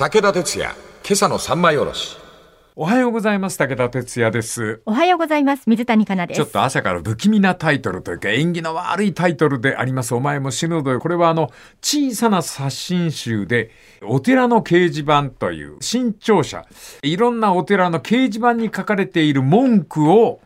武田鉄矢、今朝の三枚おろし。おはようございます。武田哲也です。おはようございます。水谷香奈です。ちょっと朝から不気味なタイトルというか、縁起の悪いタイトルであります。お前も死ぬぞよ。これはあの、小さな写真集で、お寺の掲示板という新潮社、いろんなお寺の掲示板に書かれている文句を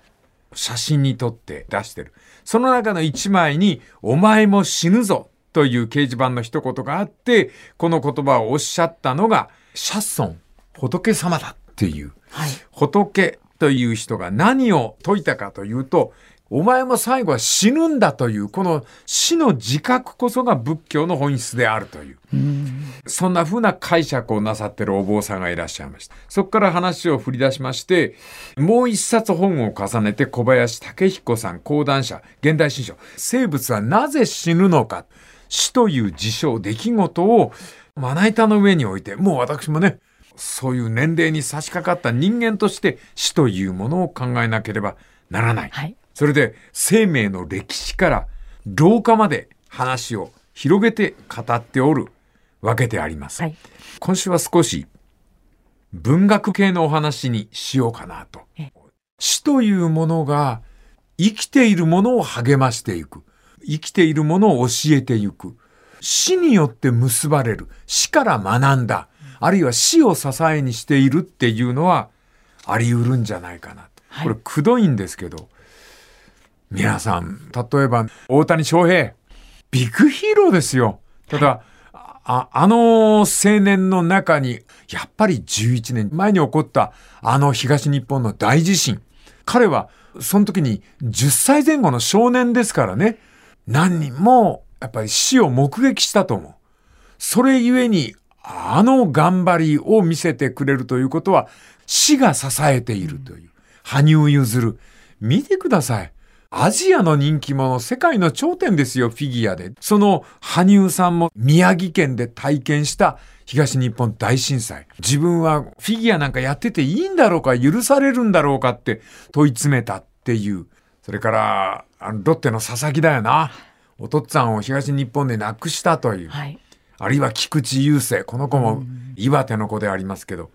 写真に撮って出してる。その中の一枚に、お前も死ぬぞという掲示板の一言があって、この言葉をおっしゃったのが、シャッソン、仏様だっていう。はい。仏という人が何を説いたかというと、お前も最後は死ぬんだという、この死の自覚こそが仏教の本質であるという。そんな風な解釈をなさってるお坊さんがいらっしゃいました。そこから話を振り出しまして、もう一冊本を重ねて小林武彦さん講談社、現代新書、生物はなぜ死ぬのか、死という事象、出来事をまな板の上に置いて、もう私もね、そういう年齢に差し掛かった人間として死というものを考えなければならない。はい。それで生命の歴史から老化まで話を広げて語っておるわけであります。はい。今週は少し文学系のお話にしようかなとえ。死というものが生きているものを励ましていく。生きているものを教えていく。死によって結ばれる。死から学んだ。あるいは死を支えにしているっていうのはあり得るんじゃないかなこれくどいんですけど。皆さん、例えば大谷翔平、ビッグヒーローですよ。ただ、ああの青年の中に、やっぱり11年前に起こったあの東日本の大地震。彼は、その時に10歳前後の少年ですからね。何人も、やっぱり死を目撃したと思う。それゆえに、あの頑張りを見せてくれるということは、死が支えているという。羽生結弦。見てください。アジアの人気者、世界の頂点ですよ、フィギュアで。その羽生さんも宮城県で体験した東日本大震災。自分はフィギュアなんかやってていいんだろうか、許されるんだろうかって問い詰めたっていう。それから、あのロッテの佐々木だよな。お父っつぁんを東日本で亡くしたという。はい。あるいは菊池雄星。この子も岩手の子でありますけど、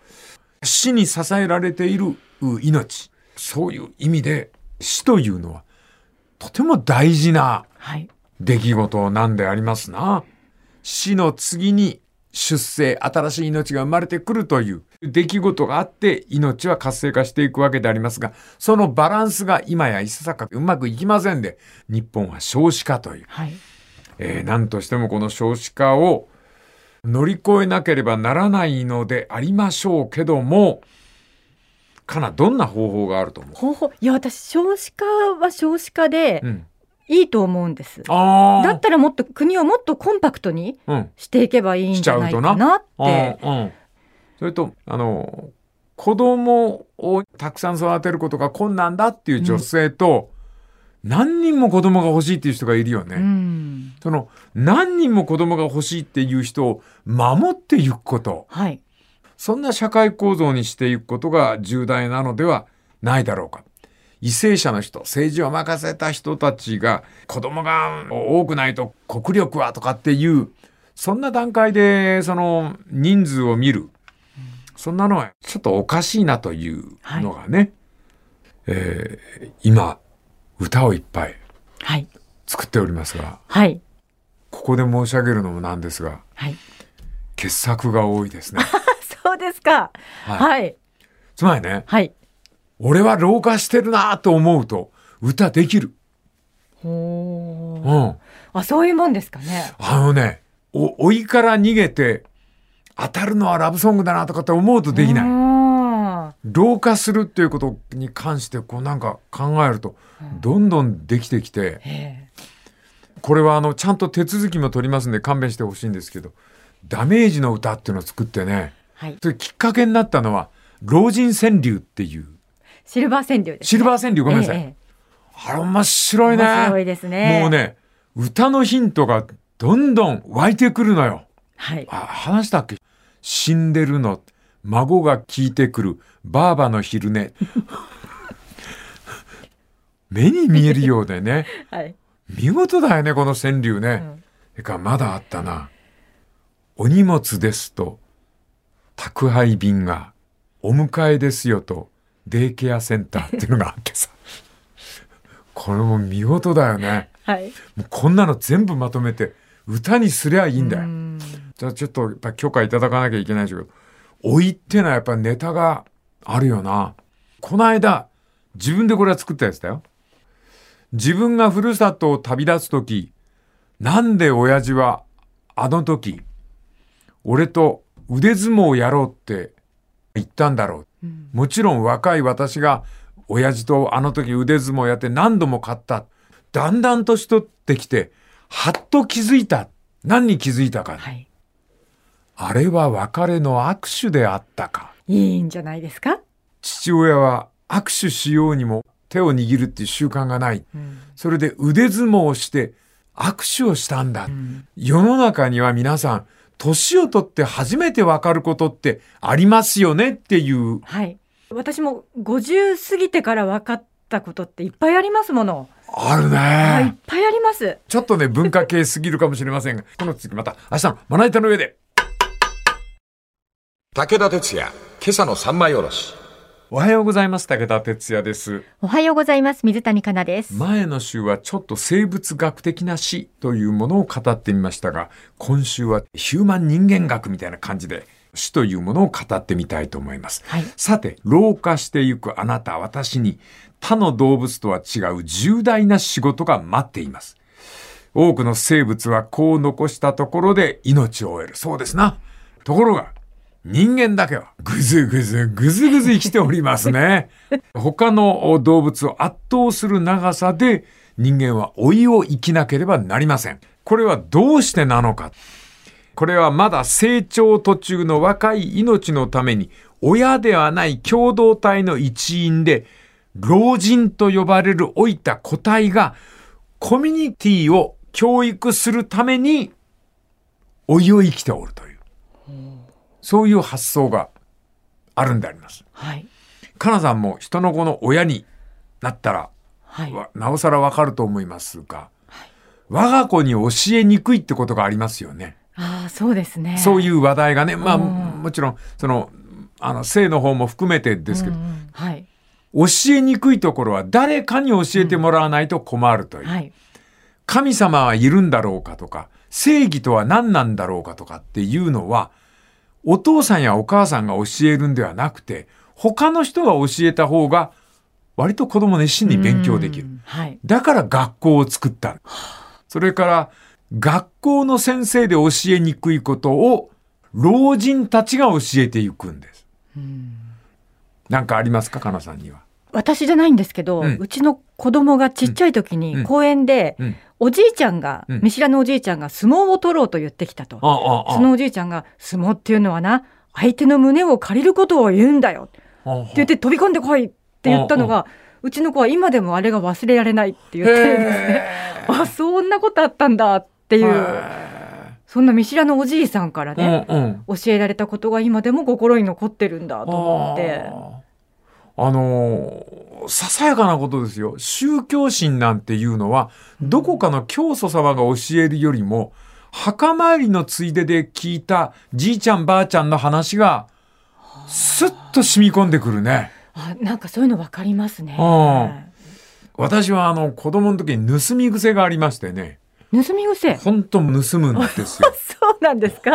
死に支えられているう命。そういう意味で死というのはとても大事なはい。出来事なんでありますな。死の次に出生、新しい命が生まれてくるという出来事があって命は活性化していくわけでありますが、そのバランスが今やいささかうまくいきませんで、日本は少子化という。はい。えー何としてもこの少子化を乗り越えなければならないのでありましょうけども、かな、どんな方法があると思う？方法、いや、私、少子化は少子化でうん。いいと思うんです。だったらもっと国をもっとコンパクトにうん。していけばいいんじゃないかなって。うんうん。それと、あの、子供をたくさん育てることが困難だっていう女性と、何人も子供が欲しいっていう人がいるよね。うん。その、何人も子供が欲しいっていう人を守っていくこと。はい。そんな社会構造にしていくことが重大なのではないだろうか。為政者の人、政治を任せた人たちが子供が多くないと国力はとかっていう、そんな段階でその人数を見る。そんなのはちょっとおかしいなというのがね、えー今、歌をいっぱいはい。作っておりますが、はい。ここで申し上げるのもなんですが、はい。傑作が多いですね。そうですか。はいはい。つまりね、はい。俺は老化してるなと思うと歌できる。ほーうん。あ、そういうもんですかね。あのね、お、老いから逃げて当たるのはラブソングだなとかって思うとできない。老化するっていうことに関してこうなんか考えるとどんどんできてきて、えこれはあのちゃんと手続きも取りますんで勘弁してほしいんですけど、ダメージの歌っていうのを作ってね、はい。それきっかけになったのは老人川柳っていう、シルバー川柳です、ね。シルバー川柳ごめんなさい。ええあれ面白いね。面白いですね。もう。ね、歌のヒントがどんどん湧いてくるのよ。はい。あ、話したっけ？死んでるの。孫が聞いてくる。ばあばの昼寝。目に見えるようでね。はい。見事だよね、この川柳ね。んてか、まだあったな。お荷物ですと、宅配便がお迎えですよとデイケアセンターっていうのがあってさ。これも見事だよね。はい。もうこんなの全部まとめて歌にすりゃいいんだよ。うんじゃあちょっとやっぱ許可いただかなきゃいけないでしょうけど、老いってのはやっぱネタがあるよな。この間、自分でこれは作ったやつだよ。自分がふるさとを旅立つとき、なんで親父はあの時、俺と腕相撲をやろうって言ったんだろう。もちろん若い私が親父とあの時腕相撲やって何度も勝った。だんだん年取ってきて、はっと気づいた。何に気づいたか。はい。あれは別れの握手であったか。いいんじゃないですか？父親は握手しようにも手を握るっていう習慣がない。うんそれで腕相撲をして握手をしたんだ。世の中には皆さん、年を取って初めてわかることってありますよねっていう。はい。私も50過ぎてから分かったことっていっぱいありますもの。あるはい、いっね。ぱいあります。ちょっとね、文化系すぎるかもしれませんが、この次また明日のまな板の上で。武田鉄矢、今朝の三枚おろし。おはようございます。武田哲也です。おはようございます。水谷香奈です。前の週はちょっと生物学的な死というものを語ってみましたが、今週はヒューマン人間学みたいな感じで死というものを語ってみたいと思います。はいさて、老化していくあなた、私に他の動物とは違う重大な仕事が待っています。多くの生物はこう残したところで命を終える。そうですな。ところが、人間だけはぐずぐずぐずぐず生きておりますね。他の動物を圧倒する長さで人間は老いを生きなければなりません。これはどうしてなのか。これはまだ成長途中の若い命のために親ではない共同体の一員で老人と呼ばれる老いた個体がコミュニティを教育するために老いを生きておるという。そういう発想があるんであります。はい。かなさんも人の子の親になったら、はい。わなおさらわかると思いますが、我が子に教えにくいってことがありますよね。ああ、そうですね。そういう話題がね、まあ、うんもちろん、その、あの、性の方も含めてですけど、はい。教えにくいところは誰かに教えてもらわないと困るという。はい。神様はいるんだろうかとか、正義とは何なんだろうかとかっていうのは、お父さんやお母さんが教えるんではなくて、他の人が教えた方が、割と子供熱心に勉強できるう。んはい。だから学校を作った。それから、学校の先生で教えにくいことを、老人たちが教えていくんです。なんかありますか、かなさんには？私じゃないんですけど、ううんちの子供がちっちゃい時うんに公園で、うん。おじいちゃんが、うん見知らぬおじいちゃんが相撲を取ろうと言ってきたと。そのおじいちゃんが、相撲っていうのはな、相手の胸を借りることを言うんだよ。って言って飛び込んでこいって言ったのが、うちの子は今でもあれが忘れられないって言ってるんですね。あ、そんなことあったんだっていう、へそんな見知らぬおじいさんからえね、うんうん。教えられたことが今でも心に残ってるんだと思って。あのーささやかなことですよ。宗教心なんていうのは、どこかの教祖様が教えるよりも、墓参りのついでで聞いたじいちゃんばあちゃんの話が、スッと染み込んでくるね。あ、なんかそういうの分かりますね。うん私はあの子供の時に盗み癖がありましてね、盗み癖。ほんと盗むんですよ。そうなんですか？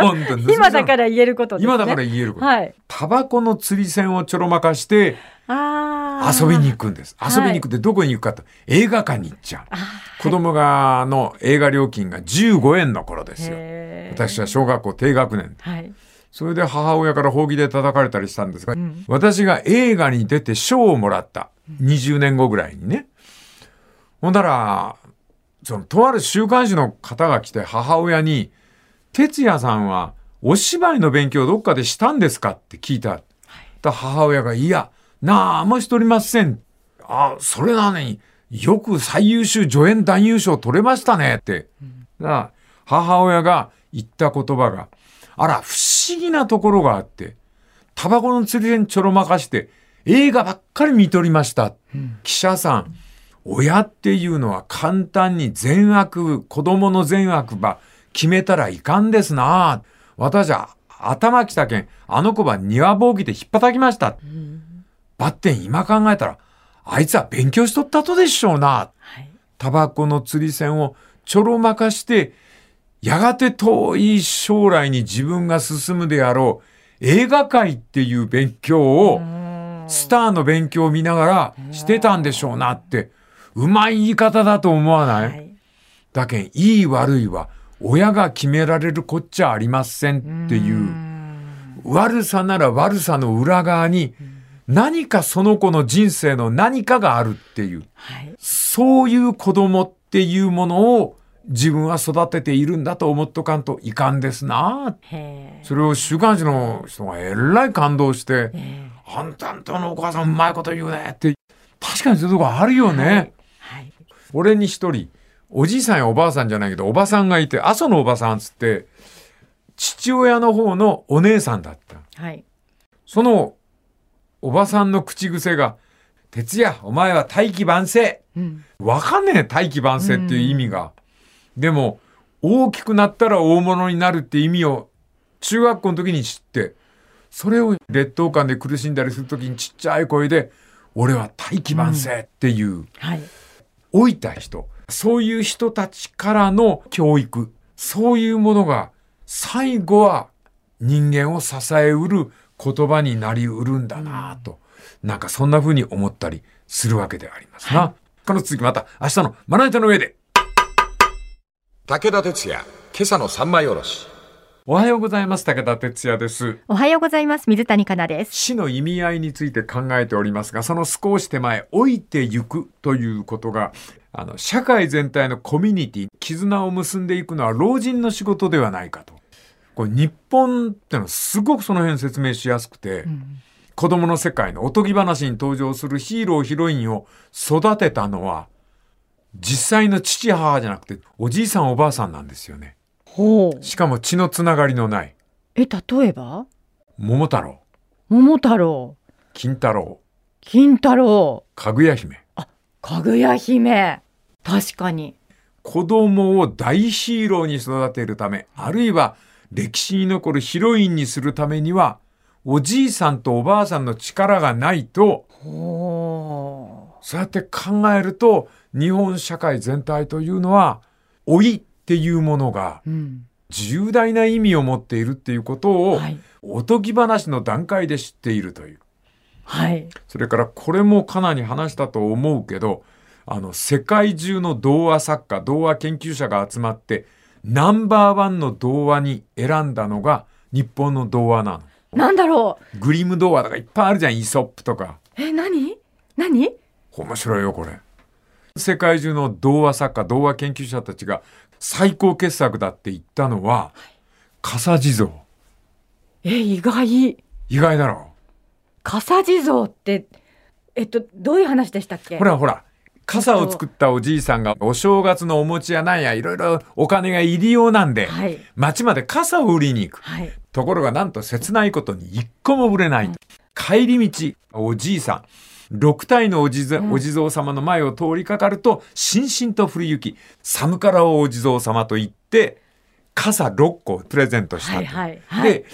今だから言えることですね。今だから言えること。はい。タバコの釣り線をちょろまかして。遊びに行くんです。はい遊びに行くってどこに行くかと、映画館に行っちゃう。子供がの映画料金が15円の頃ですよ。私は小学校低学年。はい。それで母親からほうきで叩かれたりしたんですが、うん私が映画に出て賞をもらった。20年後ぐらいにね。ほんだら、その、とある週刊誌の方が来て母親に、哲也さんはお芝居の勉強どっかでしたんですか？って聞いた。だ母親が、いや、なんもしとりません。あ、それなのによく最優秀助演男優賞取れましたねって。だから母親が言った言葉が、あら、不思議なところがあって、タバコの釣り線ちょろまかして、映画ばっかり見とりました。記者さん、親っていうのは簡単に善悪、子供の善悪ば決めたらいかんですな。私は頭きたけん、あの子は庭ぼうきで引っ叩きました。ばってん今考えたら、あいつは勉強しとったとでしょうな。はい。タバコの釣り線をちょろまかして、やがて遠い将来に自分が進むであろう映画界っていう勉強を、スターの勉強を見ながらしてたんでしょうなって、うまい言い方だと思わない、はい。だけん、いい悪いは親が決められるこっちゃありませんっていう、悪さなら悪さの裏側に何かその子の人生の何かがあるっていう、はい。そういう子供っていうものを自分は育てているんだと思っとかんといかんですな。それを週刊誌の人がえらい感動して、えあんたんとのお母さんうまいこと言うねって、確かにそういうとこあるよね。はい。俺に一人、おじいさんやおばあさんじゃないけど、おばさんがいて、阿蘇のおばさんっつって、父親の方のお姉さんだった。はい。その、おばさんの口癖が、哲也、お前は大器晩成。うん。わかんねえ、大器晩成っていう意味が。でも、大きくなったら大物になるって意味を、中学校の時に知って、それを劣等感で苦しんだりする時にちっちゃい声で、俺は大器晩成っていう、はい。老いた人、そういう人たちからの教育、そういうものが、最後は人間を支えうる言葉になりうるんだなぁと、なんかそんな風に思ったりするわけでありますな。この続きまた明日のまな板の上で。武田鉄矢、今朝の三枚おろし。おはようございます。武田哲也です。おはようございます。水谷香奈です。死の意味合いについて考えておりますが、その少し手前、老いてゆくということが、あの、社会全体のコミュニティ、絆を結んでいくのは老人の仕事ではないかと。これ日本ってのはすごくその辺説明しやすくて、子供の世界のおとぎ話に登場するヒーロー、ヒロインを育てたのは、実際の父母じゃなくて、おじいさんおばあさんなんですよね。ほう。しかも血のつながりのない、え、例えば？桃太郎、桃太郎、金太郎、金太郎、かぐや姫。かぐや姫。確かに。子供を大ヒーローに育てるため、あるいは歴史に残るヒロインにするためには、おじいさんとおばあさんの力がないと、ほそうやって考えると、日本社会全体というのは、老いっていうものが。重大な意味を持っているっていうことを、はい。おとぎ話の段階で知っているという。はい。それからこれもかなり話したと思うけど、あの、世界中の童話作家、童話研究者が集まって、ナンバーワンの童話に選んだのが日本の童話なの。なんだろう。グリム童話とかいっぱいあるじゃん、イソップとか。え、何？何？面白いよ、これ。世界中の童話作家、童話研究者たちが最高傑作だって言ったのは、笠地蔵。え、意外。意外だろ笠地蔵って、えっと、どういう話でしたっけ？ほらほら、傘を作ったおじいさんがお正月のお餅やなんやいろいろお金が入りようなんで、はい。町まで傘を売りに行く。はい。ところがなんと切ないことに一個も売れない。帰り道、おじいさん、六体のお地蔵お地蔵様の前を通りかかると、しんしんと降り行き、寒からをお地蔵様と言って、傘6個プレゼントしたと。はいはいはい。で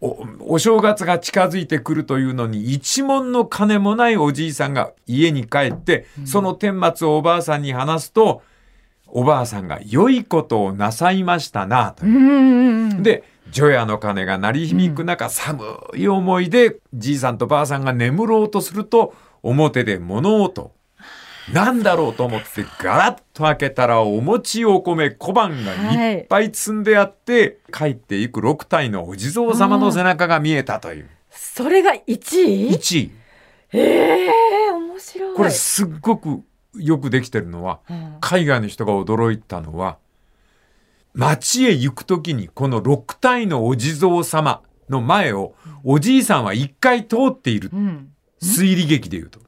お、お正月が近づいてくるというのに、一文の金もないおじいさんが家に帰って、その顛末をおばあさんに話すと、おばあさんが良いことをなさいましたな、と。で、除夜の鐘が鳴り響く中、寒い思いで、じいさんとばあさんが眠ろうとすると、表で物音。なんだろうと思ってガラッと開けたらお餅お米小判がいっぱい積んであって、帰っていく6体のお地蔵様の背中が見えたという。それが1位？1位。ええ面白い。これすっごくよくできてるのは、うん海外の人が驚いたのは、街へ行くときにこの6体のお地蔵様の前をおじいさんは一回通っている。うん。推理劇で言うと。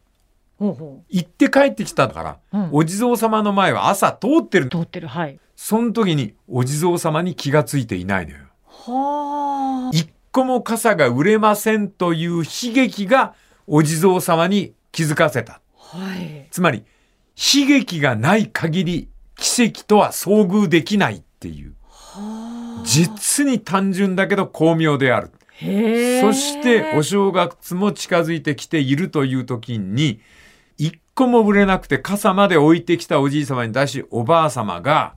ほうほ行って帰ってきたから、うんお地蔵様の前は朝通ってるう。。通ってる。はい。その時にお地蔵様に気がついていないのよ。はあ。一個も傘が売れませんという悲劇がお地蔵様に気づかせた。はい。つまり、悲劇がない限り奇跡とは遭遇できないっていう。実に単純だけど巧妙である。そしてお正月も近づいてきているという時に、一個もぶれなくて傘まで置いてきたおじい様に対しおばあ様が、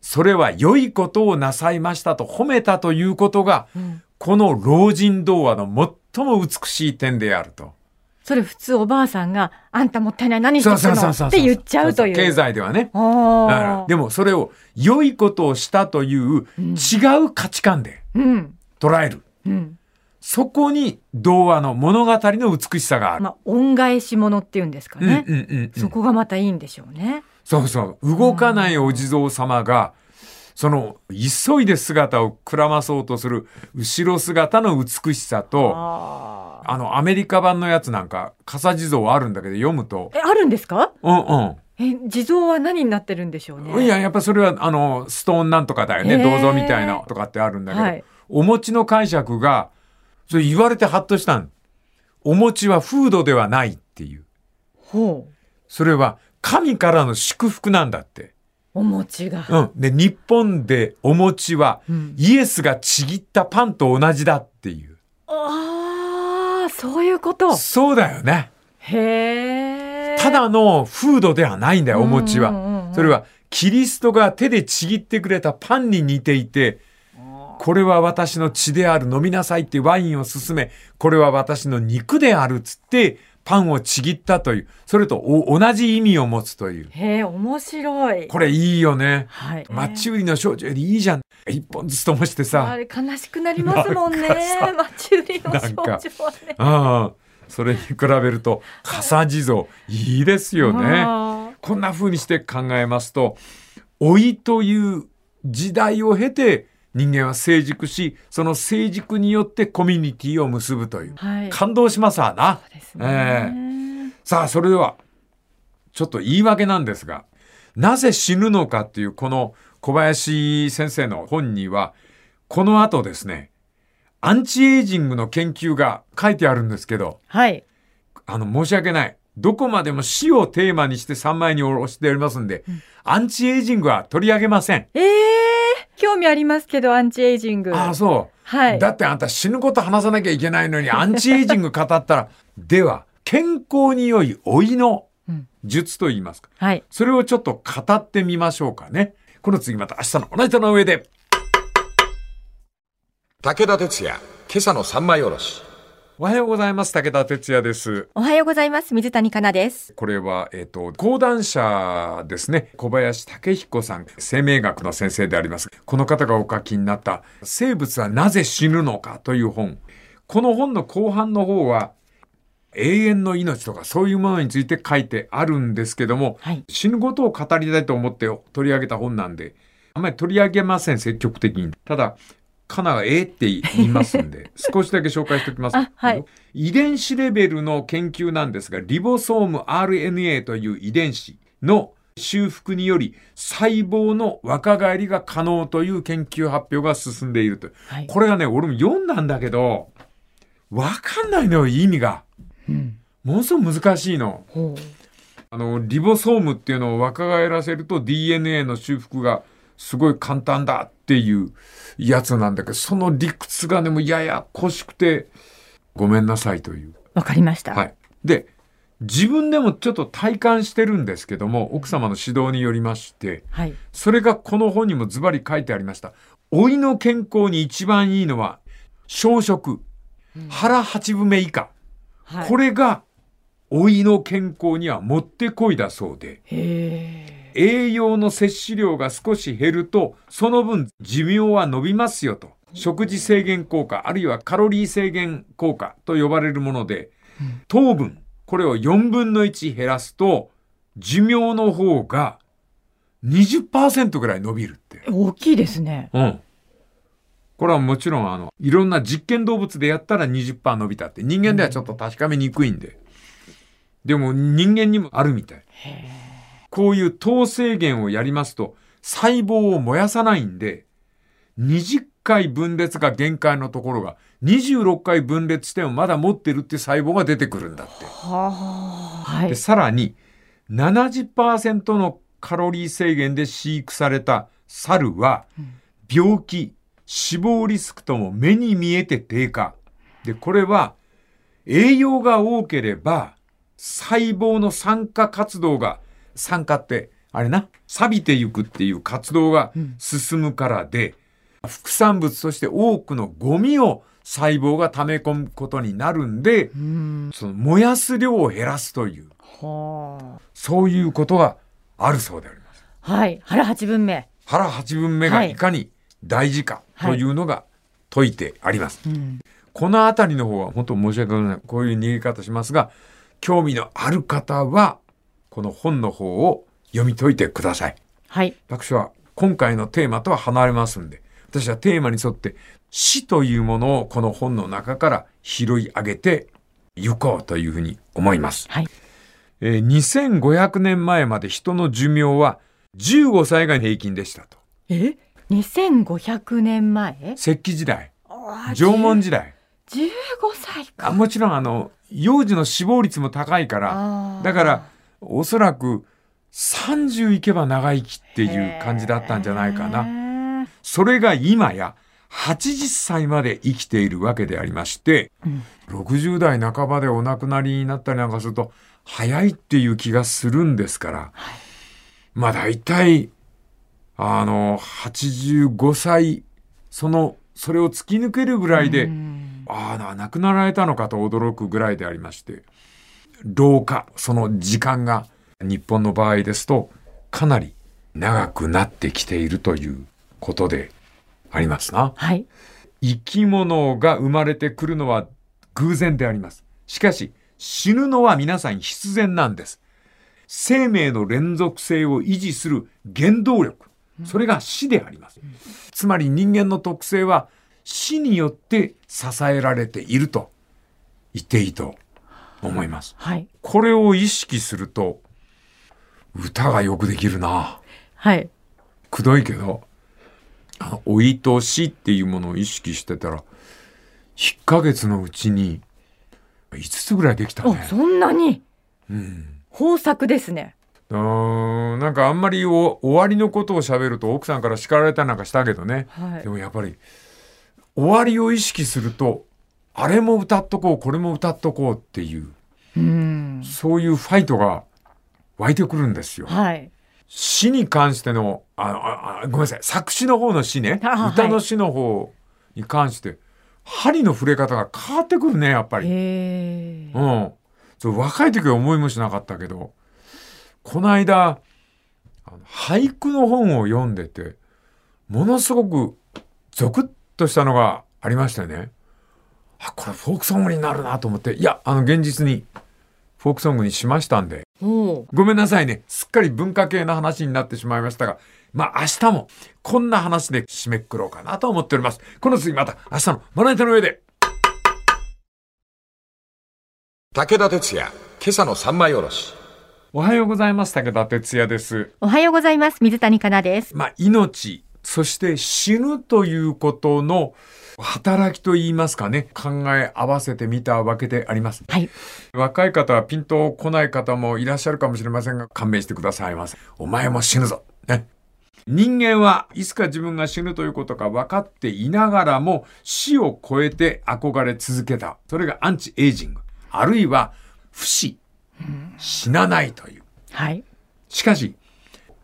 それは良いことをなさいましたと褒めたということが、うんこの老人童話の最も美しい点であると。それ普通おばあさんが、あんたもったいない何してるの？って言っちゃうという。経済ではね。でもそれを良いことをしたという違う価値観でうん。捉える。うん。そこに童話の物語の美しさがある。まあ、恩返し物っていうんですかね。うんうんうんうんそこがまたいいんでしょうね。そうそう。動かないお地蔵様が、その、急いで姿をくらまそうとする後ろ姿の美しさと、ああ。あの、アメリカ版のやつなんか、傘地蔵あるんだけど読むと、え、あるんですか？うんえ、地蔵は何になってるんでしょううん。ね。いや、やっぱそれは、あの、ストーンなんとかだよね。銅像みたいなとかってあるんだけど、はいお餅の解釈が、それ言われてハッとしたん。お餅はフードではないっていう。ほう。それは神からの祝福なんだって。お餅が。うん。で、日本でお餅は、うんイエスがちぎったパンと同じだっていう。ああ、そういうこと。そうだよね。へえ。ただのフードではないんだよ、お餅うんうんうんうん。はそれは、キリストが手でちぎってくれたパンに似ていて、これは私の血である、飲みなさいってワインを勧め、これは私の肉であるっつって、パンをちぎったという、それとお同じ意味を持つという。へえ、面白い。これいいよね。はい。マッチ売りの少女よりいいじゃん。一本ずつともしてあさ。れ悲しくなりますもんね。なんマチュリの少女はね。ああ、それに比べると、傘地蔵、いいですよね。あこんな風にして考えますと、老いという時代を経て人間は成熟し、その成熟によってコミュニティを結ぶという。ーはい。感動しますわな。そうですえね。さあ、それでは、ちょっと言い訳なんですが、なぜ死ぬのかっていうこの小林先生の本には、この後ですね、アンチエイジングの研究が書いてあるんですけど、はい。あの、申し訳ない。どこまでも死をテーマにして3枚におろしておりますんで、アンチエイジングは取り上げません。ええ興味ありますけど、アンチエイジング。ああ、そう。はい。だってあんた死ぬこと話さなきゃいけないのに、アンチエイジング語ったら、では、健康に良い老いのうん術と言いますか。はい。それをちょっと語ってみましょうかね。この次また明日の同じ手の上で。武田鉄矢、今朝の三枚おろし。おはようございます。武田哲也です。おはようございます。水谷香奈です。これは、えっ、と、講談社ですね。小林武彦さん、生命学の先生であります。この方がお書きになった、生物はなぜ死ぬのかという本。この本の後半の方は、永遠の命とかそういうものについて書いてあるんですけども、はい死ぬことを語りたいと思って取り上げた本なんで、あんまり取り上げません、積極的に。ただ、カナがええって言いますんで、少しだけ紹介しておきます。あはい遺伝子レベルの研究なんですが、リボソーム RNA という遺伝子の修復により細胞の若返りが可能という研究発表が進んでいると。はいこれがね、俺も読んだんだけど、わかんないのよ、意味が。うん。ものすごく難しいの。あの、リボソームっていうのを若返らせると DNA の修復がすごい簡単だっていうやつなんだけど、その理屈がね、もうややこしくて、ごめんなさいという。わかりました。はい。で、自分でもちょっと体感してるんですけども、奥様の指導によりまして、はい。それがこの本にもズバリ書いてありました。老いの健康に一番いいのは、小食、腹八分目以下。はい。これが、老いの健康にはもってこいだそうで、へえ。栄養の摂取量が少し減ると、その分寿命は伸びますよと。食事制限効果、あるいはカロリー制限効果と呼ばれるもので、糖分、これを4分の1減らすと、寿命の方が20%ぐらい伸びるって。大きいですね。うん。これはもちろん、あの、いろんな実験動物でやったら20%伸びたって、人間ではちょっと確かめにくいんで。でも人間にもあるみたい。こういう糖制限をやりますと、細胞を燃やさないんで、20回分裂が限界のところが、26回分裂してもまだ持ってるって細胞が出てくるんだって。はで、さらに、70%のカロリー制限で飼育された猿は、病気、死亡リスクとも目に見えて低下。で、これは栄養が多ければ細胞の酸化活動が、酸化ってあれな、錆びていくっていう活動が進むからで、副産物として多くのゴミを細胞が溜め込むことになるんで、その燃やす量を減らすという、はそういうことがあるそうであります。あ。はい。腹八分目。腹八分目がいかに大事かというのが説いてあります。うん。このあたりの方は本当申し訳ございません。こういう逃げ方しますが、興味のある方は、この本の方を読み解いてください。はい。私は今回のテーマとは離れますんで、私はテーマに沿って死というものをこの本の中から拾い上げて行こうというふうに思います。はい。えー2500年前まで人の寿命は15歳が平均でしたと。え ?2500 年前？石器時代、あ縄文時代。15歳か。あもちろんあの、幼児の死亡率も高いから、だから、おそらく30いけば長生きっていう感じだったんじゃないかな。な。それが今や80歳まで生きているわけでありまして、うん60代半ばでお亡くなりになったりなんかすると、早いっていう気がするんですから、まあ大体、あの、85歳、その、それを突き抜けるぐらいで、うんああ、亡くなられたのかと驚くぐらいでありまして、老化、その時間が日本の場合ですと、かなり長くなってきているということでありますな。はい。生き物が生まれてくるのは偶然であります。しかし、死ぬのは皆さん必然なんです。生命の連続性を維持する原動力。それが死であります。つまり人間の特性は死によって支えられていると言っていいと思います。はい。これを意識すると、歌がよくできるな。はい。くどいけど、あの、老いと死っていうものを意識してたら、1ヶ月のうちに5つぐらいできたお、ね。そんなに？うん。豊作ですね。うーんなんかあんまりお終わりのことを喋ると奥さんから叱られたりなんかしたけどね。はいで。もやっぱり、終わりを意識すると、あれも歌っとこう、これも歌っとこうっていう、うん。そういうファイトが湧いてくるんですよ。はい。詩に関しての、あああごめんなさい、作詞の方の詩ね歌の詩の方に関して、針の触れ方が変わってくるね、やっぱり。うん。そう若い時は思いもしなかったけど、この間、あの俳句の本を読んでて、ものすごくゾクッとしたのがありましたよね。あ、これフォークソングになるなと思って、いや、あの、現実にフォークソングにしましたんで、ごめんなさいね。すっかり文化系の話になってしまいましたが、まあ明日もこんな話で締めくくろうかなと思っております。この次また明日のまな板の上で。武田鉄矢、今朝の三枚おろし。おはようございます。武田哲也です。おはようございます。水谷香奈です。まあ命、そして死ぬということの働きと言いますかね、考え合わせてみたわけであります。はい。若い方はピンと来ない方もいらっしゃるかもしれませんが、勘弁してくださいませ。お前も死ぬぞ。ね。人間はいつか自分が死ぬということが分かっていながらも死を超えて憧れ続けた。それがアンチエイジング。あるいは不死。死なないという。はい。しかし、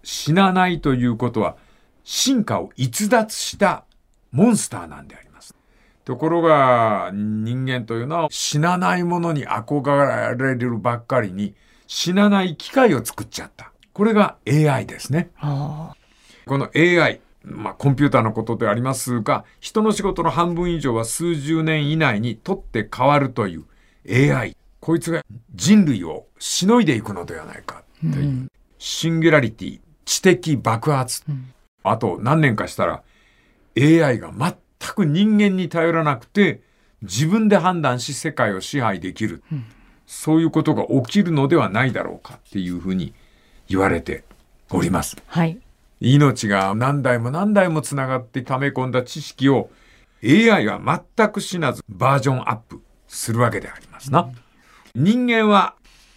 死なないということは進化を逸脱したモンスターなんであり。ところが人間というのは死なないものに憧れるばっかりに死なない機械を作っちゃった。これが AI ですね。あこの AI、まあコンピューターのことでありますが、人の仕事の半分以上は数十年以内に取って変わるという AI。こいつが人類をしのいでいくのではないかという。シンギュラリティ、知的爆発。あと何年かしたら AI が全く人間に頼らなくて自分で判断し世界を支配できる。そういうことが起きるのではないだろうかっていうふうに言われております。はい。命が何代も何代もつながって溜め込んだ知識を AI は全く死なずバージョンアップするわけでありますな。人間は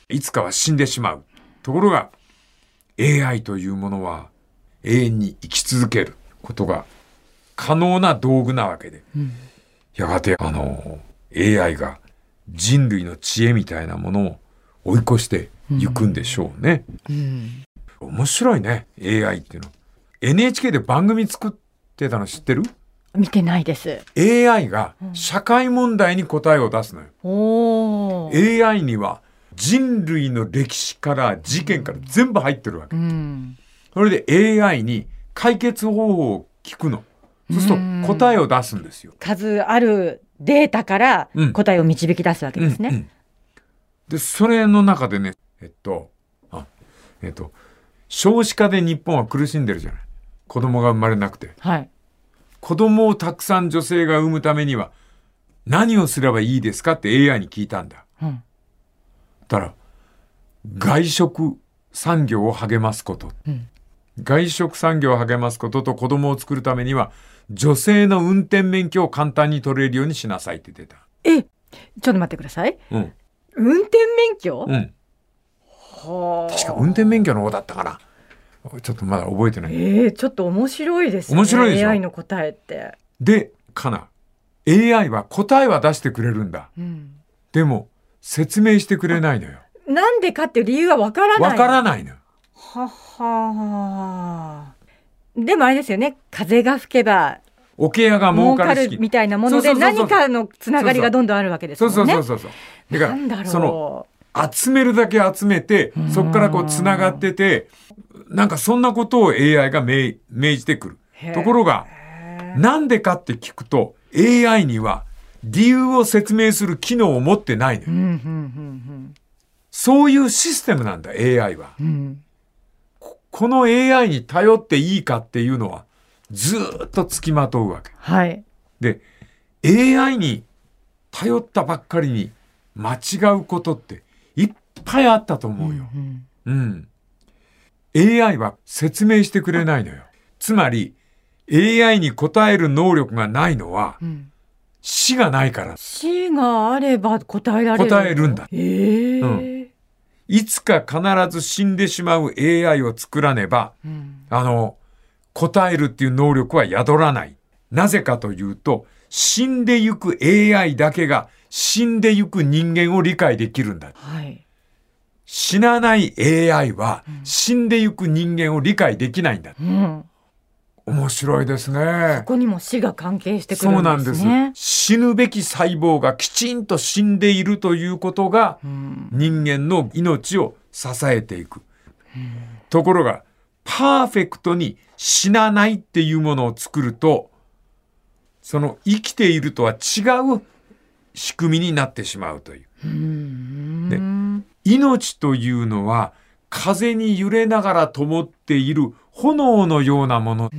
いつかは死んでしまう。ところが AI というものは永遠に生き続けることが可能な道具なわけで。うんやがてあの AI が人類の知恵みたいなものを追い越していくんでしょうね。うん面白いね AI っていうの。NHK で番組作ってたの知ってる？見てないです。?AI が社会問題に答えを出すのよ。おー AI には人類の歴史から事件から全部入ってるわけ。うんそれで AI に解決方法を聞くの。そうすると答えを出すんですよ。数あるデータからうん答えを導き出すわけですね。うんうんで、それの中でね、えっと、あ、えっと、少子化で日本は苦しんでるじゃない。子供が生まれなくて。はい。子供をたくさん女性が産むためには何をすればいいですかって AI に聞いたんだ。うんたら、外食産業を励ますこと。うん外食産業を励ますことと子供を作るためには女性の運転免許を簡単に取れるようにしなさいって出た。え、ちょっと待ってください。うん。運転免許、うん。はあ確か運転免許の方だったかな。ちょっとまだ覚えてない。えー、ちょっと面白いですね。面白いでしょ？AI の答えって。で、かな。AI は答えは出してくれるんだ。うんでも、説明してくれないのよ。なんでかっていう理由はわからない。わからないのよ。ははでもあれですよね。風が吹けば桶屋が儲儲かかるみたいなもので何かのつながりがどんどんあるわけですそもね。うんそうそうそうそう。だかその、集めるだけ集めて、そこからこう繋がってて、なんかそんなことを AI が命命じてくる。ところが、なんでかって聞くと、AI には理由を説明する機能を持ってないのよ。そういうシステムなんだ、AI は。うんうんこの AI に頼っていいかっていうのは、ずーっと付きまとうわけ。はい。で、AI に頼ったばっかりに間違うことっていっぱいあったと思うよ。うんうん。AI は説明してくれないのよ。つまり、AI に答える能力がないのは、うん死がないから。死があれば答えられる。答えるんだええうんいつか必ず死んでしまう AI を作らねば、うんあの、答えるっていう能力は宿らない。なぜかというと、死んでゆく AI だけが死んでゆく人間を理解できるんだ。はい。死なない AI は死んでゆく人間を理解できないんだ。うん。面白いですねこ。こにも死が関係してくるそうんなんですすでね。。死ぬべき細胞がきちんと死んでいるということがうん人間の命を支えていく。ところが、パーフェクトに死なないっていうものを作ると、その生きているとは違う仕組みになってしまうという。うん命というのは風に揺れながら灯っている炎のようなもの。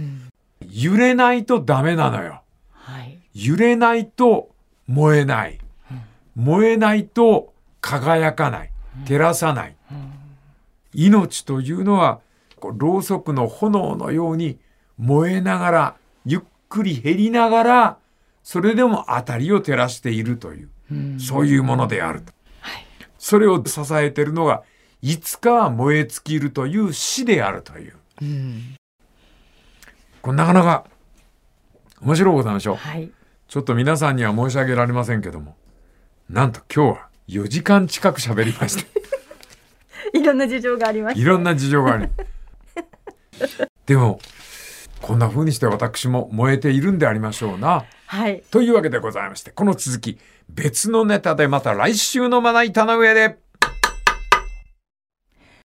揺れないとダメなのよ。はい。揺れないと燃えない。燃えないと輝かない。照らさない。命というのは、こうろうそくの炎のように燃えながら、ゆっくり減りながら、それでも明かりを照らしているという、そういうものであると。それを支えているのが、いつかは燃え尽きるという死であるという。これなかなか面白いことなんでしょう。はい。ちょっと皆さんには申し上げられませんけども、なんと今日は4時間近く喋りました。いろんな事情がありましいろんな事情がある。でも、こんな風にして私も燃えているんでありましょうな。はい。というわけでございまして、この続き、別のネタでまた来週のまな板の上で。